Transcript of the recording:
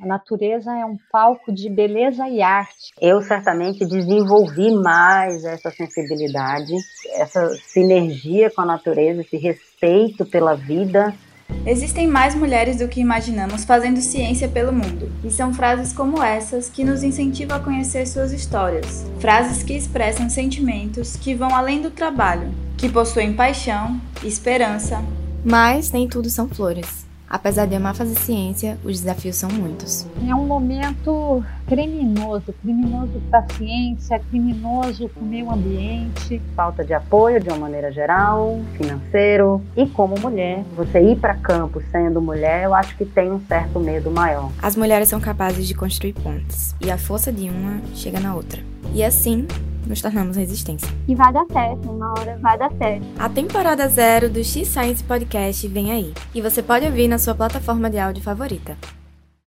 A natureza é um palco de beleza e arte. Eu certamente desenvolvi mais essa sensibilidade, essa sinergia com a natureza, esse respeito pela vida. Existem mais mulheres do que imaginamos fazendo ciência pelo mundo, e são frases como essas que nos incentivam a conhecer suas histórias. Frases que expressam sentimentos que vão além do trabalho, que possuem paixão, esperança. Mas nem tudo são flores. Apesar de amar fazer ciência, os desafios são muitos. É um momento criminoso, criminoso para a ciência, criminoso para o meio ambiente. Falta de apoio de uma maneira geral, financeiro. E como mulher, você ir para campo sendo mulher, eu acho que tem um certo medo maior. As mulheres são capazes de construir pontes, e a força de uma chega na outra. E assim, nos tornamos resistência. E vai dar certo, uma hora vai dar certo. A temporada zero do X-Science Podcast vem aí. E você pode ouvir na sua plataforma de áudio favorita.